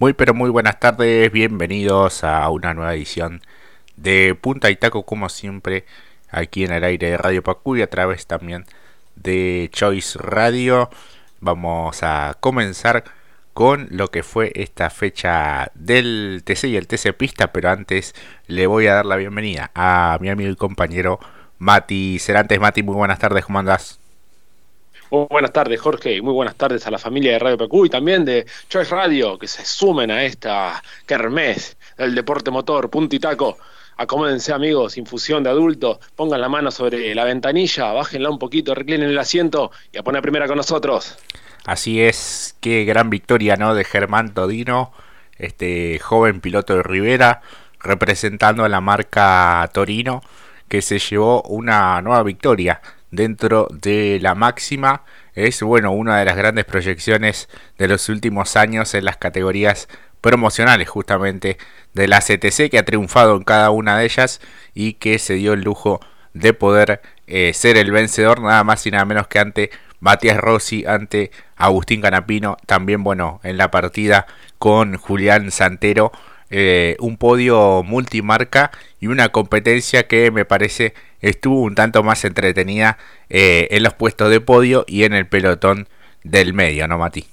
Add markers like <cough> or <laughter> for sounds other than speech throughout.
Muy pero muy buenas tardes, bienvenidos a una nueva edición de Punta y Taco como siempre aquí en el aire de Radio Pacu y a través también de Choice Radio. Vamos a comenzar con lo que fue esta fecha del TC y el TC Pista, pero antes le voy a dar la bienvenida a mi amigo y compañero Mati Cerantes. Mati, muy buenas tardes, ¿cómo andás? Buenas tardes, Jorge, y muy buenas tardes a la familia de Radio PQ y también de Choice Radio, que se sumen a esta kermés del deporte motor, punto y taco. Acomódense, amigos, infusión de adulto, pongan la mano sobre la ventanilla, bájenla un poquito, reclinen el asiento y a poner primera con nosotros. Así es, qué gran victoria, ¿no? De Germán Todino, este joven piloto de Rivera, representando a la marca Torino, que se llevó una nueva victoria dentro de la máxima. Es bueno una de las grandes proyecciones de los últimos años en las categorías promocionales justamente de la CTC que ha triunfado en cada una de ellas y que se dio el lujo de poder eh, ser el vencedor nada más y nada menos que ante Matías Rossi, ante Agustín Canapino, también bueno en la partida con Julián Santero, eh, un podio multimarca y una competencia que me parece estuvo un tanto más entretenida eh, en los puestos de podio y en el pelotón del medio, ¿no, Mati?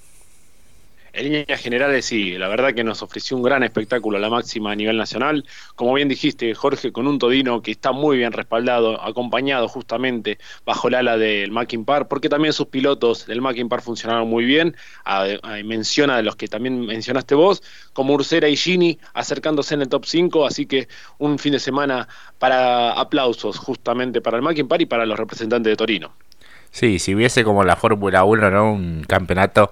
En líneas generales, sí, la verdad que nos ofreció un gran espectáculo a la máxima a nivel nacional. Como bien dijiste, Jorge, con un Todino que está muy bien respaldado, acompañado justamente bajo el ala del Mackin Par, porque también sus pilotos del Mackin Par funcionaron muy bien. menciona de los que también mencionaste vos, como Ursera y Gini acercándose en el top 5. Así que un fin de semana para aplausos justamente para el Mackin Par y para los representantes de Torino. Sí, si hubiese como la Fórmula 1, ¿no? Un campeonato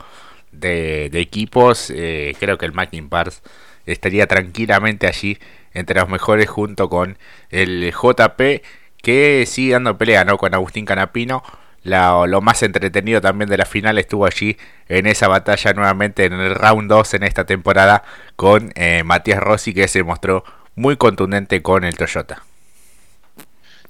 de, equipos, eh, creo que el Mackin Pars estaría tranquilamente allí entre los mejores junto con el JP que sigue dando pelea ¿no? con Agustín Canapino. lo más entretenido también de la final estuvo allí en esa batalla nuevamente en el round 2 en esta temporada con eh, Matías Rossi que se mostró muy contundente con el Toyota.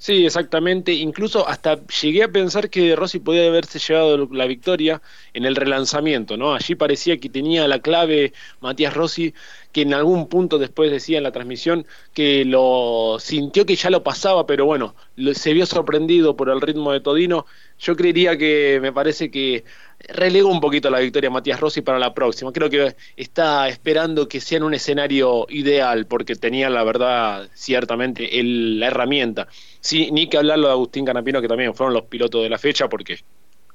Sí, exactamente. Incluso hasta llegué a pensar que Rossi podía haberse llevado la victoria en el relanzamiento, ¿no? Allí parecía que tenía la clave Matías Rossi, que en algún punto después decía en la transmisión que lo sintió que ya lo pasaba, pero bueno, se vio sorprendido por el ritmo de Todino. Yo creería que me parece que relegó un poquito la victoria Matías Rossi para la próxima. Creo que está esperando que sea en un escenario ideal, porque tenía la verdad, ciertamente, el, la herramienta. Sí, ni que hablarlo de Agustín Canapino, que también fueron los pilotos de la fecha, porque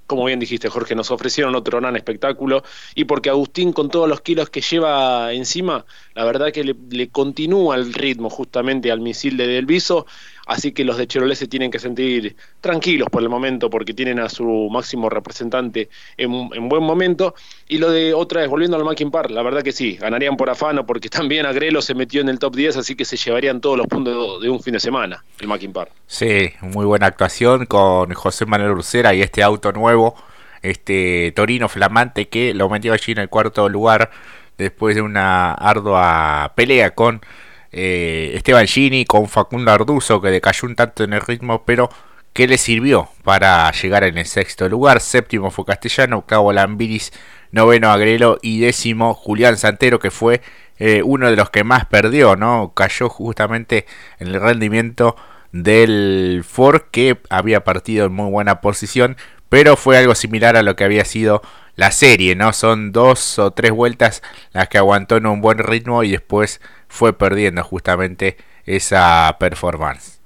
como bien dijiste Jorge, nos ofrecieron otro gran espectáculo y porque Agustín con todos los kilos que lleva encima, la verdad que le, continúa el ritmo justamente al misil de Delviso Así que los de Chevrolet se tienen que sentir tranquilos por el momento porque tienen a su máximo representante en, buen momento. Y lo de otra vez, volviendo al Mackin Par, la verdad que sí, ganarían por afano porque <laughs> también Agrelo se metió en el top 10, así que se llevarían todos los puntos de un fin de semana, el Mackin Par. Sí, muy buena actuación con José Manuel Ursera y este auto nuevo, este Torino flamante que lo metió allí en el cuarto lugar después de una ardua pelea con eh, Esteban Gini con Facundo Arduzo que decayó un tanto en el ritmo, pero que le sirvió para llegar en el sexto lugar. Séptimo fue Castellano, octavo Lambiris, noveno Agrelo y décimo Julián Santero, que fue eh, uno de los que más perdió, ¿no? Cayó justamente en el rendimiento del Ford que había partido en muy buena posición, pero fue algo similar a lo que había sido la serie, ¿no? Son dos o tres vueltas las que aguantó en un buen ritmo y después fue perdiendo justamente esa performance.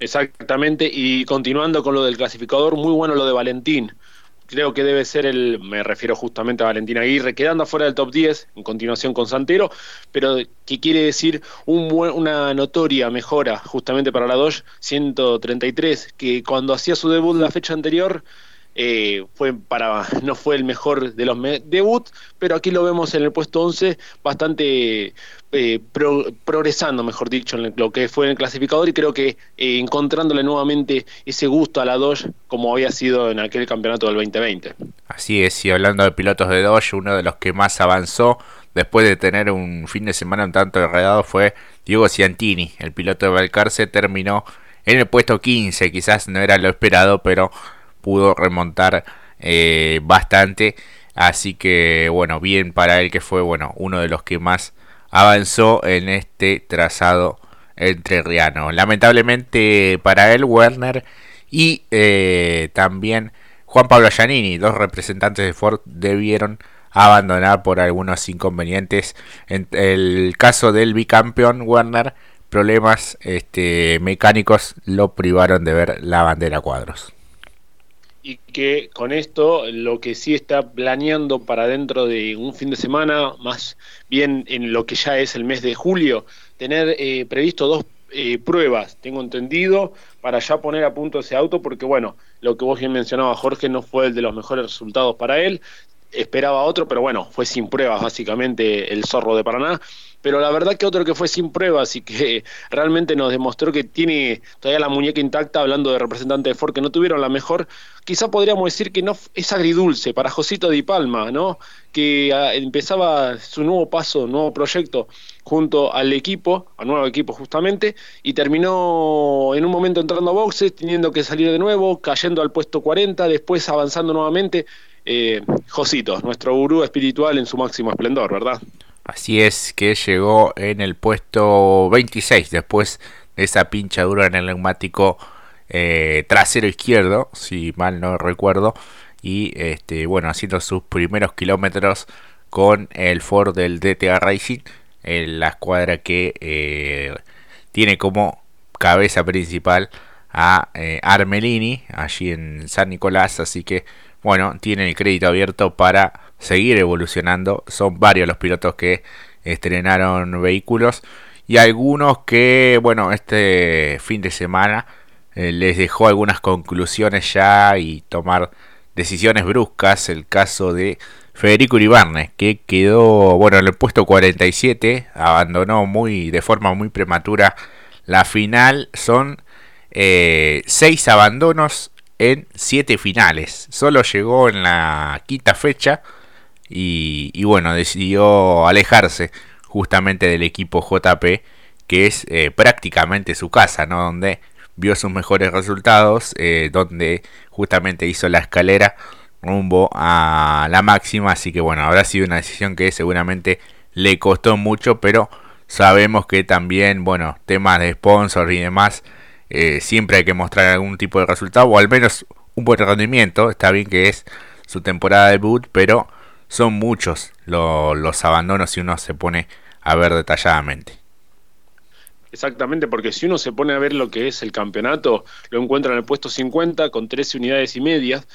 Exactamente, y continuando con lo del clasificador, muy bueno lo de Valentín. Creo que debe ser el, me refiero justamente a Valentín Aguirre, quedando afuera del top 10, en continuación con Santero, pero que quiere decir un una notoria mejora justamente para la Dodge 133, que cuando hacía su debut la fecha anterior eh, fue para <laughs> no fue el mejor de los debut, pero aquí lo vemos en el puesto 11 bastante eh, progresando, mejor dicho, en lo que fue en el clasificador y creo que eh, encontrándole nuevamente ese gusto a la Dodge como había sido en aquel campeonato del 2020. Así es, y hablando de pilotos de Dodge, uno de los que más avanzó después de tener un fin de semana un tanto enredado fue Diego Ciantini, el piloto de Valcarce, terminó en el puesto 15, quizás no era lo esperado, pero pudo remontar eh, bastante Así que bueno, bien para él que fue bueno uno de los que más avanzó en este trazado entrerriano. Lamentablemente para él, Werner y eh, también Juan Pablo Giannini, dos representantes de Ford, debieron abandonar por algunos inconvenientes. En el caso del bicampeón Werner, problemas este, mecánicos lo privaron de ver la bandera cuadros y que con esto lo que sí está planeando para dentro de un fin de semana, más bien en lo que ya es el mes de julio, tener eh, previsto dos eh, pruebas, tengo entendido, para ya poner a punto ese auto, porque bueno, lo que vos bien mencionabas, Jorge, no fue el de los mejores resultados para él, esperaba otro, pero bueno, fue sin pruebas básicamente el zorro de Paraná pero la verdad que otro que fue sin pruebas y que realmente nos demostró que tiene todavía la muñeca intacta, hablando de representantes de Ford que no tuvieron la mejor, quizá podríamos decir que no es agridulce para Josito Di Palma, ¿no? que ah, empezaba su nuevo paso, nuevo proyecto junto al equipo, al nuevo equipo justamente, y terminó en un momento entrando a boxes, teniendo que salir de nuevo, cayendo al puesto 40, después avanzando nuevamente. Eh, Josito, nuestro gurú espiritual en su máximo esplendor, ¿verdad? Así es que llegó en el puesto 26 después de esa pinchadura en el neumático eh, trasero izquierdo, si mal no recuerdo. Y este, bueno, haciendo sus primeros kilómetros con el Ford del DTA Racing, en la escuadra que eh, tiene como cabeza principal a eh, Armelini allí en San Nicolás. Así que bueno, tienen el crédito abierto para seguir evolucionando. Son varios los pilotos que estrenaron vehículos y algunos que, bueno, este fin de semana eh, les dejó algunas conclusiones ya y tomar decisiones bruscas. El caso de Federico Uribarne, que quedó, bueno, en el puesto 47, abandonó muy de forma muy prematura la final. Son eh, seis abandonos en siete finales. Solo llegó en la quinta fecha y, bueno, decidió alejarse justamente del equipo JP, que es eh, prácticamente su casa, ¿no? Donde vio sus mejores resultados, eh, donde justamente hizo la escalera rumbo a la máxima, así que bueno, habrá sido una decisión que seguramente le costó mucho, pero sabemos que también, bueno, temas de sponsor y demás, eh, siempre hay que mostrar algún tipo de resultado, o al menos un buen rendimiento, está bien que es su temporada de debut, pero son muchos los abandonos si uno se pone a ver detalladamente. Exactamente, porque si uno se pone a ver lo que es el campeonato, lo encuentra en el puesto 50 con 13 unidades y medias.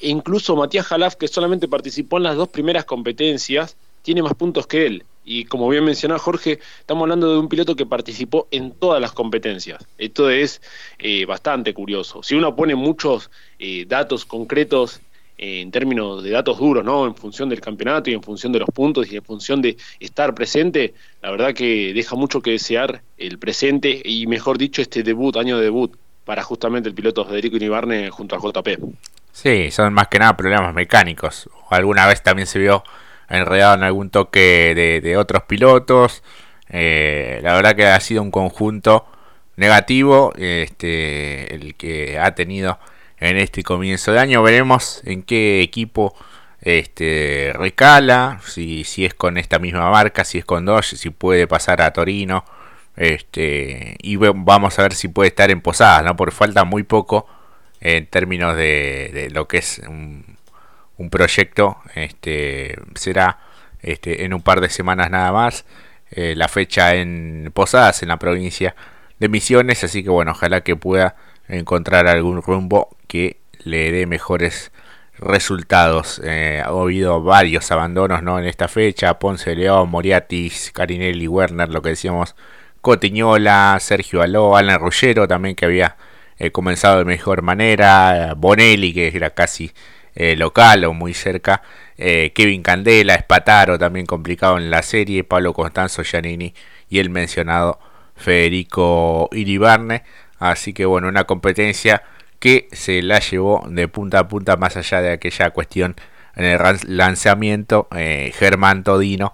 E incluso Matías Jalaf, que solamente participó en las dos primeras competencias, tiene más puntos que él. Y como bien mencionaba Jorge, estamos hablando de un piloto que participó en todas las competencias. Esto es eh, bastante curioso. Si uno pone muchos eh, datos concretos en términos de datos duros, ¿no? En función del campeonato y en función de los puntos y en función de estar presente, la verdad que deja mucho que desear el presente y mejor dicho este debut, año de debut para justamente el piloto Federico Inibarne junto a JP. Sí, son más que nada problemas mecánicos. Alguna vez también se vio enredado en algún toque de, otros pilotos. Eh, la verdad que ha sido un conjunto negativo este, el que ha tenido en este comienzo de año. Veremos en qué equipo este, recala, si, si es con esta misma marca, si es con Dodge, si puede pasar a Torino. Este, y vamos a ver si puede estar en Posadas, ¿no? porque falta muy poco en términos de, lo que es un, proyecto. Este, será este, en un par de semanas nada más. Eh, la fecha en Posadas, en la provincia de Misiones. Así que bueno, ojalá que pueda encontrar algún rumbo que le dé mejores resultados. Eh, ha habido varios abandonos ¿no? en esta fecha. Ponce León, Moriatis, Carinelli, Werner, lo que decíamos, Cotiñola, Sergio Aló, Alan Ruggero también que había eh, comenzado de mejor manera. Bonelli que era casi eh, local o muy cerca. Kevin Candela, Espataro también complicado en la serie. Pablo Constanzo Giannini y el mencionado Federico Iribarne. Así que bueno, una competencia que se la llevó de punta a punta más allá de aquella cuestión en el lanzamiento. Eh, Germán Todino,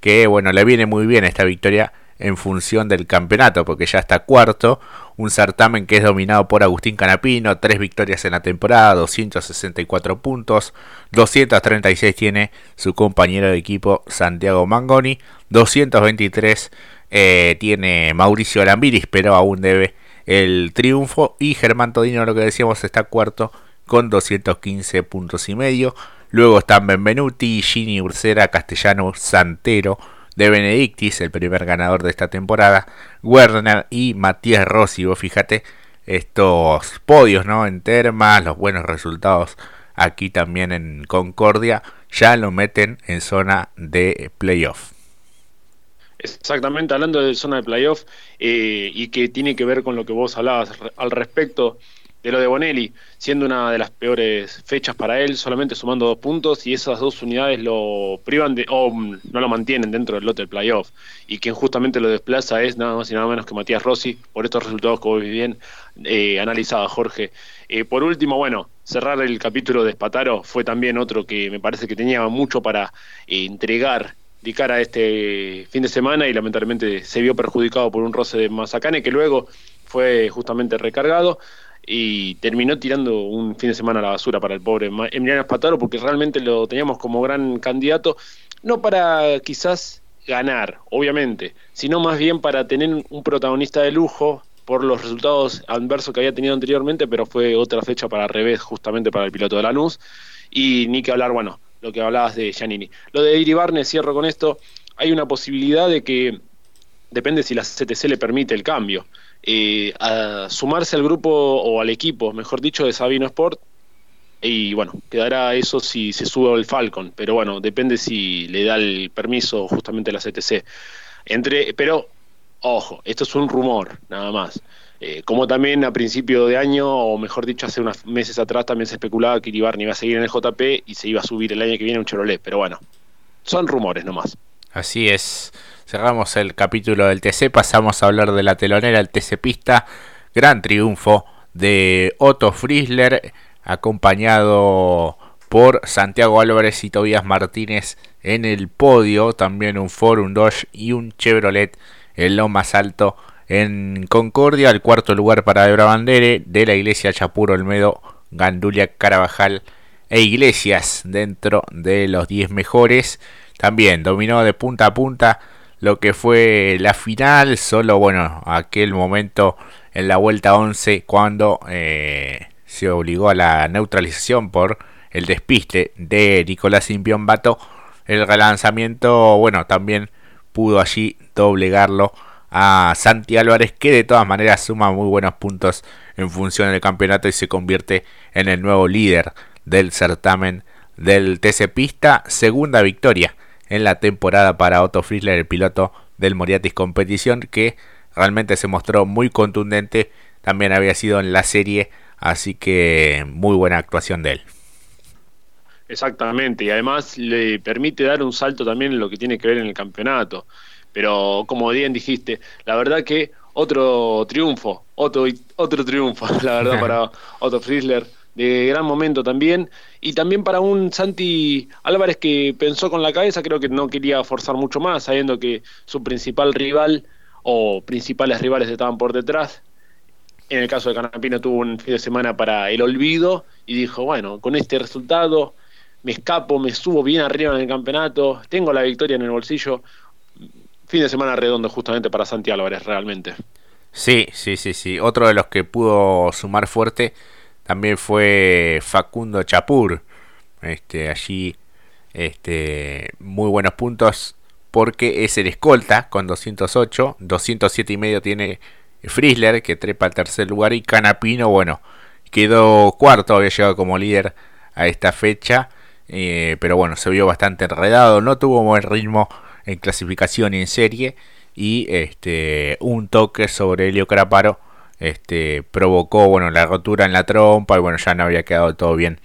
que bueno, le viene muy bien esta victoria en función del campeonato, porque ya está cuarto, un certamen que es dominado por Agustín Canapino, tres victorias en la temporada, 264 puntos, 236 tiene su compañero de equipo Santiago Mangoni, 223 eh, tiene Mauricio Alambiris, pero aún debe el triunfo, y Germán Todino, lo que decíamos, está cuarto con 215 puntos y medio, luego están Benvenuti, Gini Ursera, Castellano, Santero, de Benedictis, el primer ganador de esta temporada, Werner y Matías Rossi. Vos fíjate estos podios, ¿no? En Termas, los buenos resultados aquí también en Concordia, ya lo meten en zona de playoff. Exactamente, hablando de zona de playoff eh, y que tiene que ver con lo que vos hablabas al respecto de lo de Bonelli, siendo una de las peores fechas para él, solamente sumando dos puntos y esas dos unidades lo privan de, o no lo mantienen dentro del lote del playoff. Y quien justamente lo desplaza es nada más y nada menos que Matías Rossi, por estos resultados que vos bien eh, analizaba Jorge. Eh, por último, bueno, cerrar el capítulo de Spataro fue también otro que me parece que tenía mucho para eh, entregar de cara a este fin de semana y lamentablemente se vio perjudicado por un roce de Mazacane que luego fue justamente recargado y terminó tirando un fin de semana a la basura para el pobre Emiliano Espataro porque realmente lo teníamos como gran candidato, no para quizás ganar, obviamente, sino más bien para tener un protagonista de lujo por los resultados adversos que había tenido anteriormente, pero fue otra fecha para revés justamente para el piloto de la Lanús y ni que hablar, bueno, lo que hablabas de Giannini. Lo de Iribarne, cierro con esto, hay una posibilidad de que, depende si la CTC le permite el cambio, eh, a sumarse al grupo o al equipo, mejor dicho, de Sabino Sport. Y bueno, quedará eso si se sube el Falcon, pero bueno, depende si le da el permiso justamente la CTC. Entre, pero, ojo, esto es un rumor, nada más. Eh, como también a principio de año, o mejor dicho, hace unos meses atrás también se especulaba que Iribarni iba a seguir en el JP y se iba a subir el año que viene un Chevrolet, pero bueno, son rumores nomás. Así es. Cerramos el capítulo del TC, pasamos a hablar de la telonera, el TC Pista. Gran triunfo de Otto Friesler, acompañado por Santiago Álvarez y Tobias Martínez en el podio. También un Ford, un Dodge y un Chevrolet en lo más alto en Concordia. El cuarto lugar para Debra Bandere de la iglesia Chapuro Olmedo, Gandulia Carabajal e Iglesias dentro de los 10 mejores. También dominó de punta a punta lo que fue la final, solo bueno, aquel momento en la vuelta 11 cuando eh, se obligó a la neutralización por el despiste de Nicolás Impiombato, el relanzamiento, bueno, también pudo allí doblegarlo a Santi Álvarez, que de todas maneras suma muy buenos puntos en función del campeonato y se convierte en el nuevo líder del certamen del TC Pista, segunda victoria en la temporada para Otto Friesler, el piloto del Moriatis Competición, que realmente se mostró muy contundente, también había sido en la serie, así que muy buena actuación de él. Exactamente, y además le permite dar un salto también en lo que tiene que ver en el campeonato. Pero como bien dijiste, la verdad que otro triunfo, otro, otro triunfo, <laughs> la verdad, para <laughs> Otto Friesler de gran momento también. Y también para un Santi Álvarez que pensó con la cabeza, creo que no quería forzar mucho más, sabiendo que su principal rival o principales rivales estaban por detrás. En el caso de Canapino tuvo un fin de semana para el olvido y dijo, bueno, con este resultado me escapo, me subo bien arriba en el campeonato, tengo la victoria en el bolsillo. Fin de semana redondo justamente para Santi Álvarez, realmente. Sí, sí, sí, sí. Otro de los que pudo sumar fuerte también fue Facundo Chapur. Este, allí este, muy buenos puntos porque es el escolta con 208, 207 y medio tiene Friesler que trepa al tercer lugar y Canapino, bueno, quedó cuarto, había llegado como líder a esta fecha, eh, pero bueno, se vio bastante enredado, no tuvo buen ritmo en clasificación y en serie y este un toque sobre Helio Craparo este, provocó bueno, la rotura en la trompa y bueno, ya no había quedado todo bien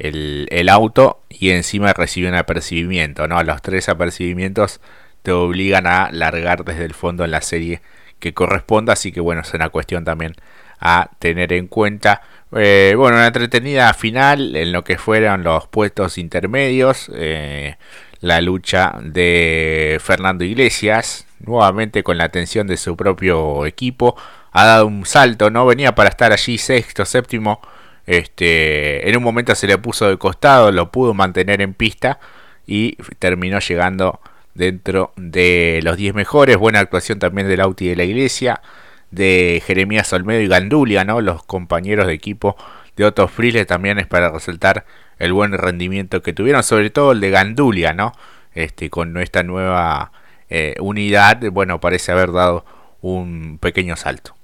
el, auto y encima recibió un apercibimiento, ¿no? Los tres apercibimientos te obligan a largar desde el fondo en la serie que corresponda, así que bueno, es una cuestión también a tener en cuenta. Eh, bueno, una entretenida final en lo que fueron los puestos intermedios, eh, la lucha de Fernando Iglesias, nuevamente con la atención de su propio equipo. Ha dado un salto, ¿no? Venía para estar allí sexto, séptimo. Este, en un momento se le puso de costado, lo pudo mantener en pista y terminó llegando dentro de los 10 mejores. Buena actuación también del Auti de la Iglesia, de Jeremías Olmedo y Gandulia, ¿no? Los compañeros de equipo de Otto Frile también es para resaltar el buen rendimiento que tuvieron, sobre todo el de Gandulia, ¿no? Este, con esta nueva eh, unidad, bueno, parece haber dado un pequeño salto.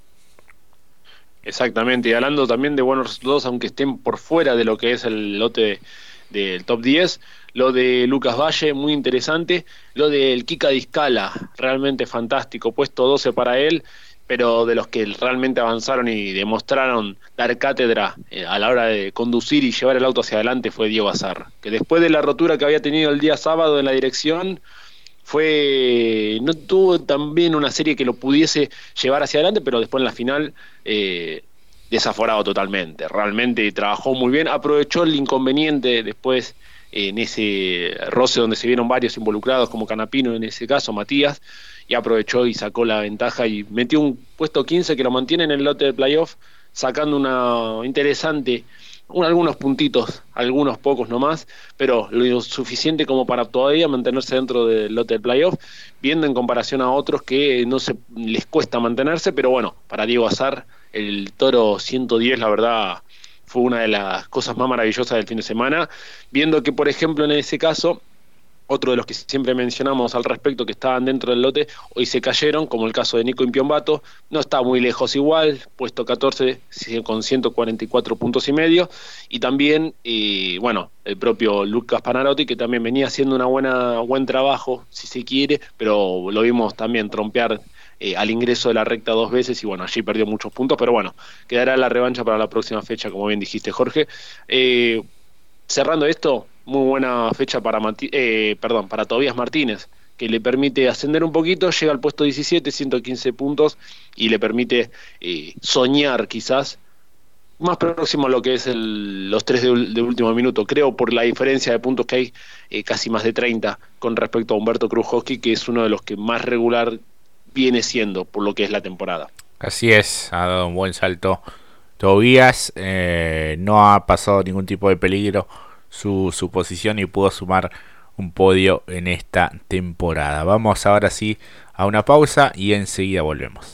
Exactamente, y hablando también de buenos resultados, aunque estén por fuera de lo que es el lote del top 10, lo de Lucas Valle, muy interesante, lo del Kika Discala, realmente fantástico, puesto 12 para él, pero de los que realmente avanzaron y demostraron dar cátedra eh, a la hora de conducir y llevar el auto hacia adelante fue Diego Azar, que después de la rotura que había tenido el día sábado en la dirección, fue no tuvo también una serie que lo pudiese llevar hacia adelante, pero después en la final eh, desaforado totalmente. Realmente trabajó muy bien, aprovechó el inconveniente después en ese roce donde se vieron varios involucrados, como Canapino en ese caso, Matías, y aprovechó y sacó la ventaja y metió un puesto 15 que lo mantiene en el lote de playoff, sacando una interesante, algunos puntitos, algunos pocos nomás, pero lo suficiente como para todavía mantenerse dentro del lote de playoff, viendo en comparación a otros que no se les cuesta mantenerse, pero bueno, para Diego Azar, el toro 110, la verdad, fue una de las cosas más maravillosas del fin de semana, viendo que, por ejemplo, en ese caso, otro de los que siempre mencionamos al respecto que estaban dentro del lote, hoy se cayeron, como el caso de Nico Impiombato, no está muy lejos igual, puesto 14 con 144 puntos y medio, y también, eh, bueno, el propio Lucas Panarotti, que también venía haciendo una buena buen trabajo, si se quiere, pero lo vimos también trompear eh, al ingreso de la recta dos veces y bueno, allí perdió muchos puntos, pero bueno, quedará la revancha para la próxima fecha, como bien dijiste Jorge. Eh, cerrando esto, muy buena fecha para, eh, perdón, para Tobías Martínez, que le permite ascender un poquito, llega al puesto 17, 115 puntos y le permite eh, soñar quizás más próximo a lo que es los tres de, último minuto, creo por la diferencia de puntos que hay, eh, casi más de 30 con respecto a Humberto Krujowski, que es uno de los que más regular viene siendo por lo que es la temporada. Así es, ha dado un buen salto. Tobías no ha pasado ningún tipo de peligro su, su posición y pudo sumar un podio en esta temporada. Vamos ahora sí a una pausa y enseguida volvemos.